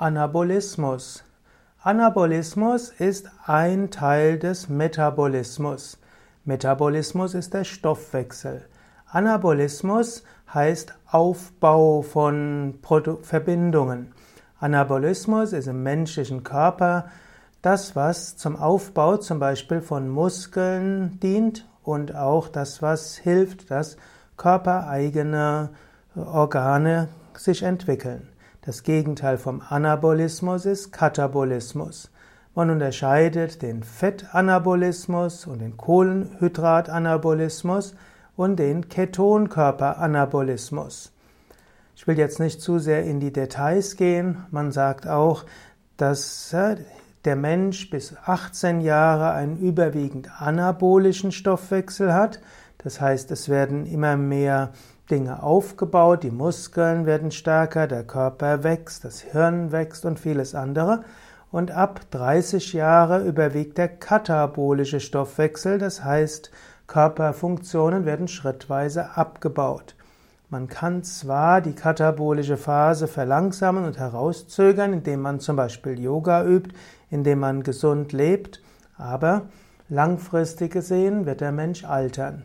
Anabolismus. Anabolismus ist ein Teil des Metabolismus. Metabolismus ist der Stoffwechsel. Anabolismus heißt Aufbau von Produ Verbindungen. Anabolismus ist im menschlichen Körper das, was zum Aufbau zum Beispiel von Muskeln dient und auch das, was hilft, dass körpereigene Organe sich entwickeln. Das Gegenteil vom Anabolismus ist Katabolismus. Man unterscheidet den Fettanabolismus und den Kohlenhydratanabolismus und den Ketonkörperanabolismus. Ich will jetzt nicht zu sehr in die Details gehen. Man sagt auch, dass äh, der Mensch bis 18 Jahre einen überwiegend anabolischen Stoffwechsel hat. Das heißt, es werden immer mehr Dinge aufgebaut, die Muskeln werden stärker, der Körper wächst, das Hirn wächst und vieles andere. Und ab 30 Jahre überwiegt der katabolische Stoffwechsel, das heißt, Körperfunktionen werden schrittweise abgebaut. Man kann zwar die katabolische Phase verlangsamen und herauszögern, indem man zum Beispiel Yoga übt, indem man gesund lebt, aber langfristig gesehen wird der Mensch altern.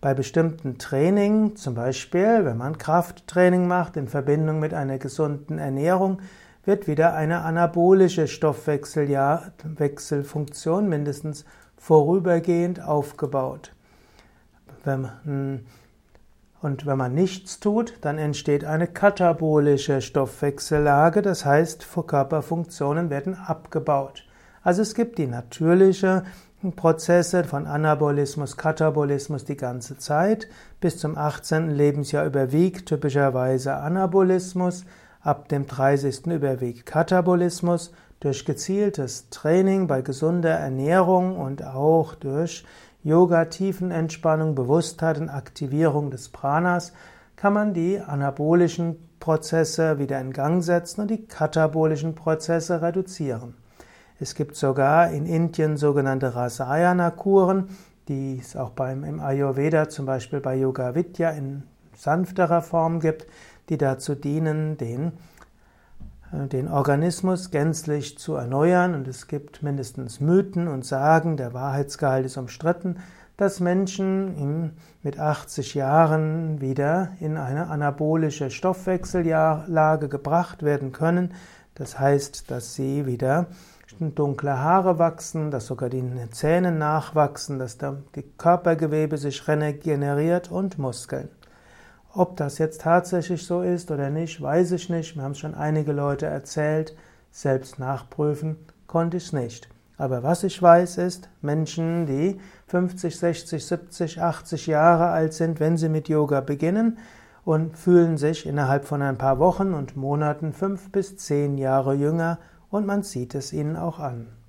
Bei bestimmten Training, zum Beispiel wenn man Krafttraining macht in Verbindung mit einer gesunden Ernährung, wird wieder eine anabolische Stoffwechselfunktion mindestens vorübergehend aufgebaut. Und wenn man nichts tut, dann entsteht eine katabolische Stoffwechsellage, das heißt, Körperfunktionen werden abgebaut. Also es gibt die natürliche Prozesse von Anabolismus, Katabolismus die ganze Zeit. Bis zum 18. Lebensjahr überwiegt typischerweise Anabolismus, ab dem 30. überwiegt Katabolismus. Durch gezieltes Training bei gesunder Ernährung und auch durch Yoga, Tiefenentspannung, Bewusstheit und Aktivierung des Pranas kann man die anabolischen Prozesse wieder in Gang setzen und die katabolischen Prozesse reduzieren. Es gibt sogar in Indien sogenannte Rasayana-Kuren, die es auch beim, im Ayurveda, zum Beispiel bei Yoga Vidya, in sanfterer Form gibt, die dazu dienen, den, äh, den Organismus gänzlich zu erneuern. Und es gibt mindestens Mythen und Sagen, der Wahrheitsgehalt ist umstritten, dass Menschen mit 80 Jahren wieder in eine anabolische Stoffwechsellage gebracht werden können. Das heißt, dass sie wieder dunkle Haare wachsen, dass sogar die Zähne nachwachsen, dass die Körpergewebe sich regeneriert und Muskeln. Ob das jetzt tatsächlich so ist oder nicht, weiß ich nicht. Mir haben es schon einige Leute erzählt. Selbst nachprüfen konnte ich es nicht. Aber was ich weiß ist, Menschen, die 50, 60, 70, 80 Jahre alt sind, wenn sie mit Yoga beginnen und fühlen sich innerhalb von ein paar Wochen und Monaten fünf bis zehn Jahre jünger und man sieht es ihnen auch an.